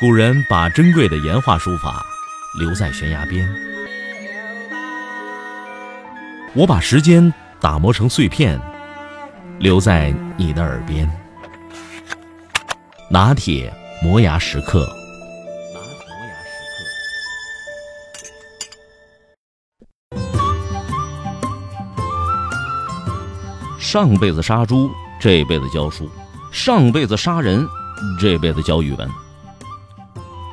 古人把珍贵的岩画书法留在悬崖边，我把时间打磨成碎片，留在你的耳边。拿铁磨牙时刻。上辈子杀猪，这辈子教书；上辈子杀人，这辈子教语文。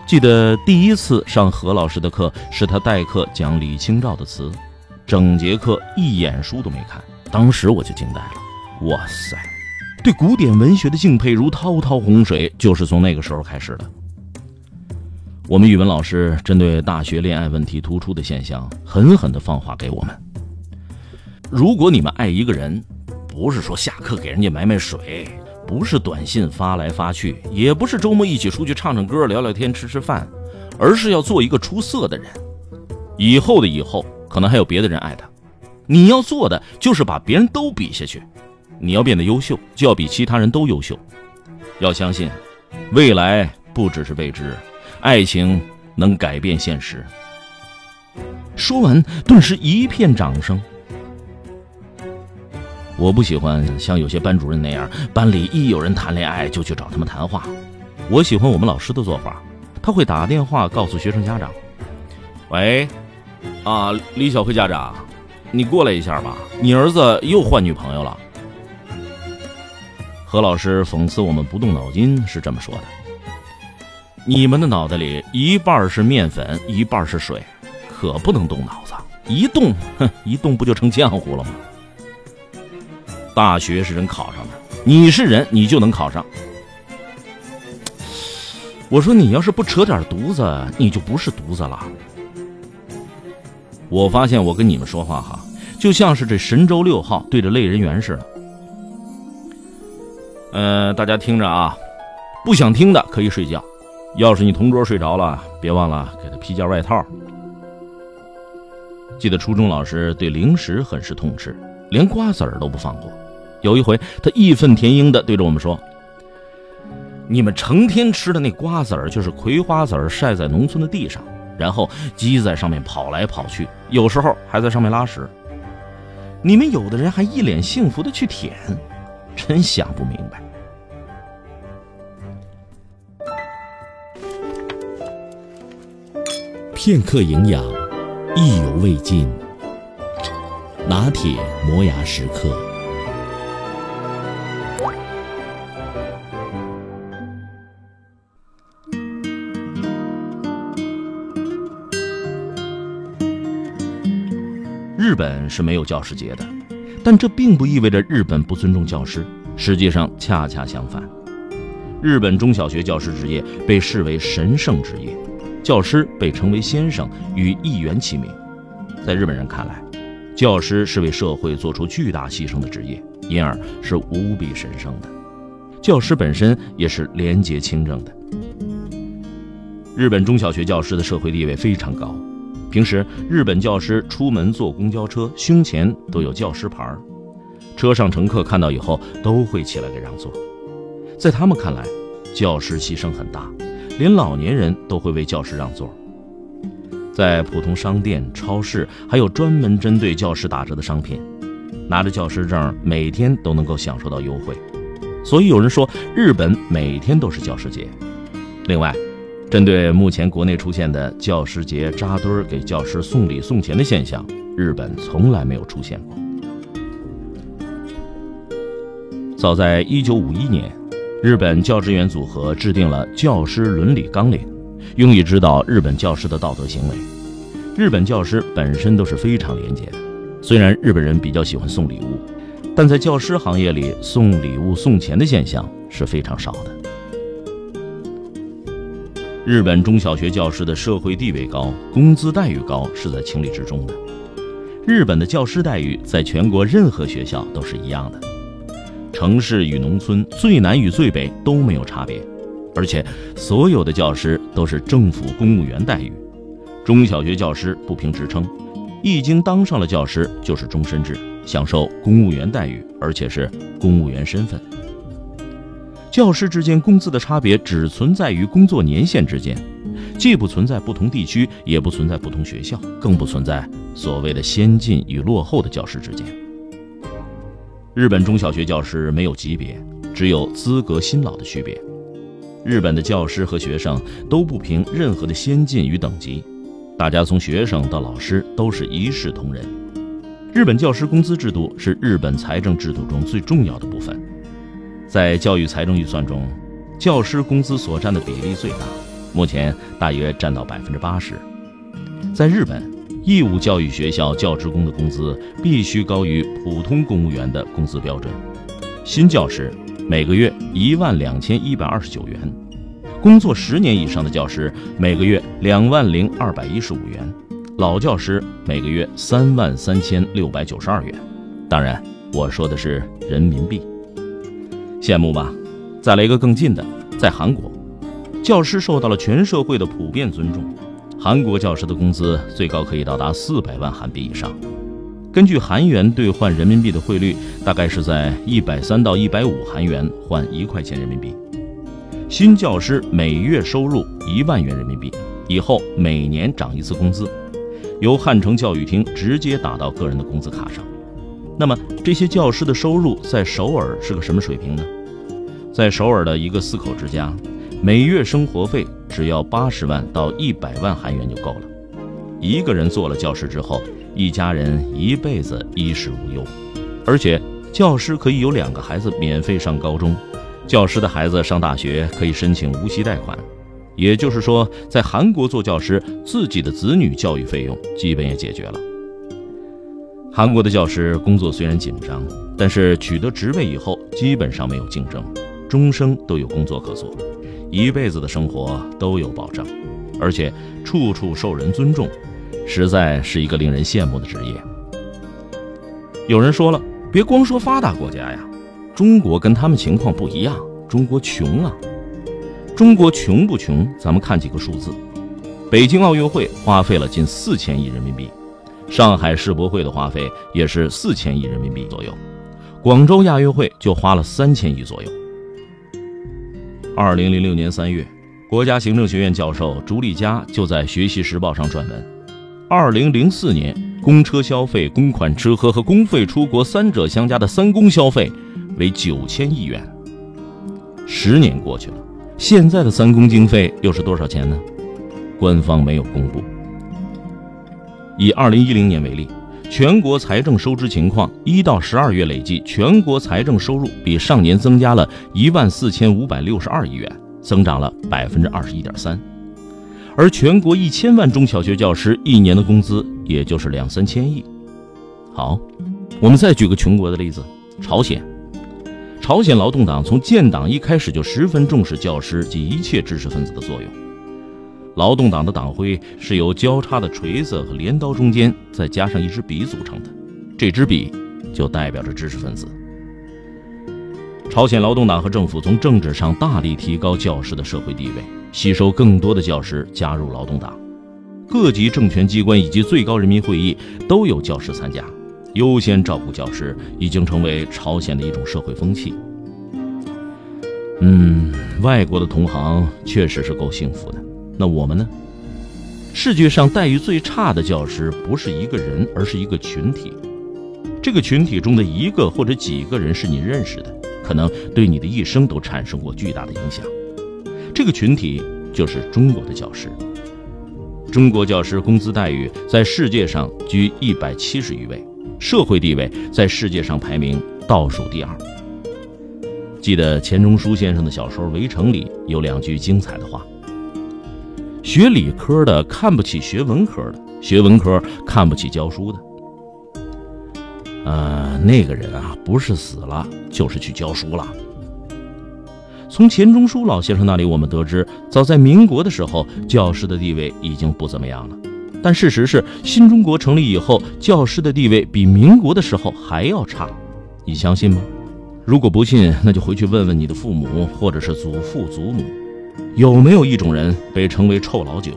记得第一次上何老师的课，是他代课讲李清照的词，整节课一眼书都没看，当时我就惊呆了。哇塞，对古典文学的敬佩如滔滔洪水，就是从那个时候开始的。我们语文老师针对大学恋爱问题突出的现象，狠狠地放话给我们：如果你们爱一个人，不是说下课给人家买买水，不是短信发来发去，也不是周末一起出去唱唱歌、聊聊天、吃吃饭，而是要做一个出色的人。以后的以后，可能还有别的人爱他，你要做的就是把别人都比下去。你要变得优秀，就要比其他人都优秀。要相信，未来不只是未知，爱情能改变现实。说完，顿时一片掌声。我不喜欢像有些班主任那样，班里一有人谈恋爱就去找他们谈话。我喜欢我们老师的做法，他会打电话告诉学生家长：“喂，啊，李小辉家长，你过来一下。吧，你儿子又换女朋友了。”何老师讽刺我们不动脑筋是这么说的：“你们的脑袋里一半是面粉，一半是水，可不能动脑子，一动，哼，一动不就成浆糊了。吗？”大学是人考上的，你是人，你就能考上。我说你要是不扯点犊子，你就不是犊子了。我发现我跟你们说话哈，就像是这神舟六号对着类人猿似的。呃，大家听着啊，不想听的可以睡觉。要是你同桌睡着了，别忘了给他披件外套。记得初中老师对零食很是痛斥，连瓜子儿都不放过。有一回，他义愤填膺地对着我们说：“你们成天吃的那瓜子儿，就是葵花籽儿晒在农村的地上，然后鸡在上面跑来跑去，有时候还在上面拉屎。你们有的人还一脸幸福的去舔，真想不明白。”片刻营养，意犹未尽。拿铁磨牙时刻。日本是没有教师节的，但这并不意味着日本不尊重教师。实际上，恰恰相反，日本中小学教师职业被视为神圣职业，教师被称为先生，与议员齐名。在日本人看来，教师是为社会做出巨大牺牲的职业，因而是无比神圣的。教师本身也是廉洁清正的。日本中小学教师的社会地位非常高。平时，日本教师出门坐公交车，胸前都有教师牌儿车上乘客看到以后都会起来给让座。在他们看来，教师牺牲很大，连老年人都会为教师让座。在普通商店、超市，还有专门针对教师打折的商品，拿着教师证每天都能够享受到优惠。所以有人说，日本每天都是教师节。另外，针对目前国内出现的教师节扎堆儿给教师送礼送钱的现象，日本从来没有出现过。早在1951年，日本教职员组合制定了教师伦理纲领，用以指导日本教师的道德行为。日本教师本身都是非常廉洁的，虽然日本人比较喜欢送礼物，但在教师行业里送礼物送钱的现象是非常少的。日本中小学教师的社会地位高，工资待遇高，是在情理之中的。日本的教师待遇在全国任何学校都是一样的，城市与农村、最南与最北都没有差别，而且所有的教师都是政府公务员待遇。中小学教师不评职称，一经当上了教师就是终身制，享受公务员待遇，而且是公务员身份。教师之间工资的差别只存在于工作年限之间，既不存在不同地区，也不存在不同学校，更不存在所谓的先进与落后的教师之间。日本中小学教师没有级别，只有资格新老的区别。日本的教师和学生都不凭任何的先进与等级，大家从学生到老师都是一视同仁。日本教师工资制度是日本财政制度中最重要的部分。在教育财政预算中，教师工资所占的比例最大，目前大约占到百分之八十。在日本，义务教育学校教职工的工资必须高于普通公务员的工资标准。新教师每个月一万两千一百二十九元，工作十年以上的教师每个月两万零二百一十五元，老教师每个月三万三千六百九十二元。当然，我说的是人民币。羡慕吧？再来一个更近的，在韩国，教师受到了全社会的普遍尊重。韩国教师的工资最高可以到达四百万韩币以上。根据韩元兑换人民币的汇率，大概是在一百三到一百五韩元换一块钱人民币。新教师每月收入一万元人民币，以后每年涨一次工资，由汉城教育厅直接打到个人的工资卡上。那么这些教师的收入在首尔是个什么水平呢？在首尔的一个四口之家，每月生活费只要八十万到一百万韩元就够了。一个人做了教师之后，一家人一辈子衣食无忧，而且教师可以有两个孩子免费上高中，教师的孩子上大学可以申请无息贷款。也就是说，在韩国做教师，自己的子女教育费用基本也解决了。韩国的教师工作虽然紧张，但是取得职位以后基本上没有竞争，终生都有工作可做，一辈子的生活都有保障，而且处处受人尊重，实在是一个令人羡慕的职业。有人说了，别光说发达国家呀，中国跟他们情况不一样，中国穷啊。中国穷不穷？咱们看几个数字，北京奥运会花费了近四千亿人民币。上海世博会的花费也是四千亿人民币左右，广州亚运会就花了三千亿左右。二零零六年三月，国家行政学院教授朱立佳就在《学习时报》上撰文：二零零四年公车消费、公款吃喝和公费出国三者相加的三公消费为九千亿元。十年过去了，现在的三公经费又是多少钱呢？官方没有公布。以二零一零年为例，全国财政收支情况一到十二月累计，全国财政收入比上年增加了一万四千五百六十二亿元，增长了百分之二十一点三。而全国一千万中小学教师一年的工资也就是两三千亿。好，我们再举个穷国的例子，朝鲜。朝鲜劳动党从建党一开始就十分重视教师及一切知识分子的作用。劳动党的党徽是由交叉的锤子和镰刀中间再加上一支笔组成的，这支笔就代表着知识分子。朝鲜劳动党和政府从政治上大力提高教师的社会地位，吸收更多的教师加入劳动党，各级政权机关以及最高人民会议都有教师参加，优先照顾教师已经成为朝鲜的一种社会风气。嗯，外国的同行确实是够幸福的。那我们呢？世界上待遇最差的教师不是一个人，而是一个群体。这个群体中的一个或者几个人是你认识的，可能对你的一生都产生过巨大的影响。这个群体就是中国的教师。中国教师工资待遇在世界上居一百七十余位，社会地位在世界上排名倒数第二。记得钱钟书先生的小说《围城》里有两句精彩的话。学理科的看不起学文科的，学文科看不起教书的。呃，那个人啊，不是死了，就是去教书了。从钱钟书老先生那里，我们得知，早在民国的时候，教师的地位已经不怎么样了。但事实是，新中国成立以后，教师的地位比民国的时候还要差。你相信吗？如果不信，那就回去问问你的父母，或者是祖父祖母。有没有一种人被称为“臭老九”？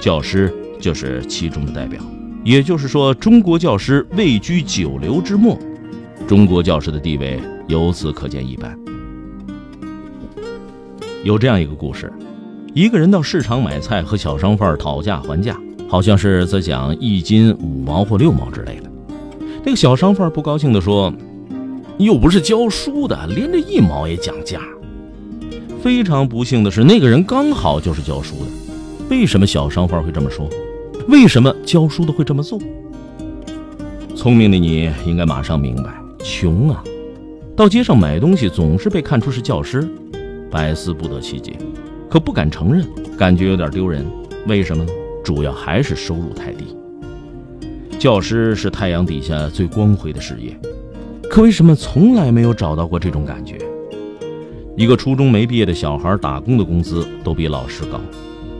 教师就是其中的代表。也就是说，中国教师位居九流之末，中国教师的地位由此可见一斑。有这样一个故事：一个人到市场买菜，和小商贩讨价还价，好像是在讲一斤五毛或六毛之类的。那个小商贩不高兴地说：“又不是教书的，连这一毛也讲价。”非常不幸的是，那个人刚好就是教书的。为什么小商贩会这么说？为什么教书的会这么做？聪明的你应该马上明白：穷啊！到街上买东西总是被看出是教师，百思不得其解，可不敢承认，感觉有点丢人。为什么呢？主要还是收入太低。教师是太阳底下最光辉的事业，可为什么从来没有找到过这种感觉？一个初中没毕业的小孩打工的工资都比老师高，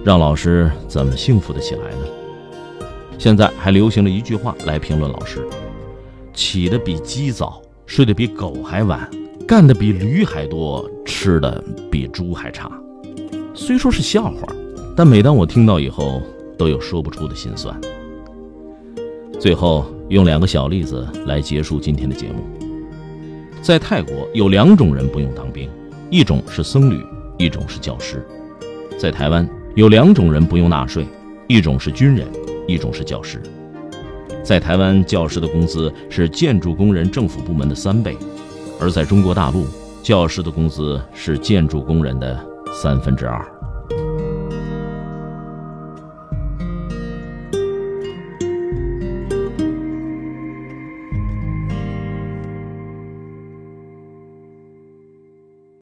让老师怎么幸福得起来呢？现在还流行了一句话来评论老师：起得比鸡早，睡得比狗还晚，干得比驴还多，吃的比猪还差。虽说是笑话，但每当我听到以后，都有说不出的心酸。最后用两个小例子来结束今天的节目。在泰国有两种人不用当兵。一种是僧侣，一种是教师。在台湾有两种人不用纳税，一种是军人，一种是教师。在台湾，教师的工资是建筑工人政府部门的三倍，而在中国大陆，教师的工资是建筑工人的三分之二。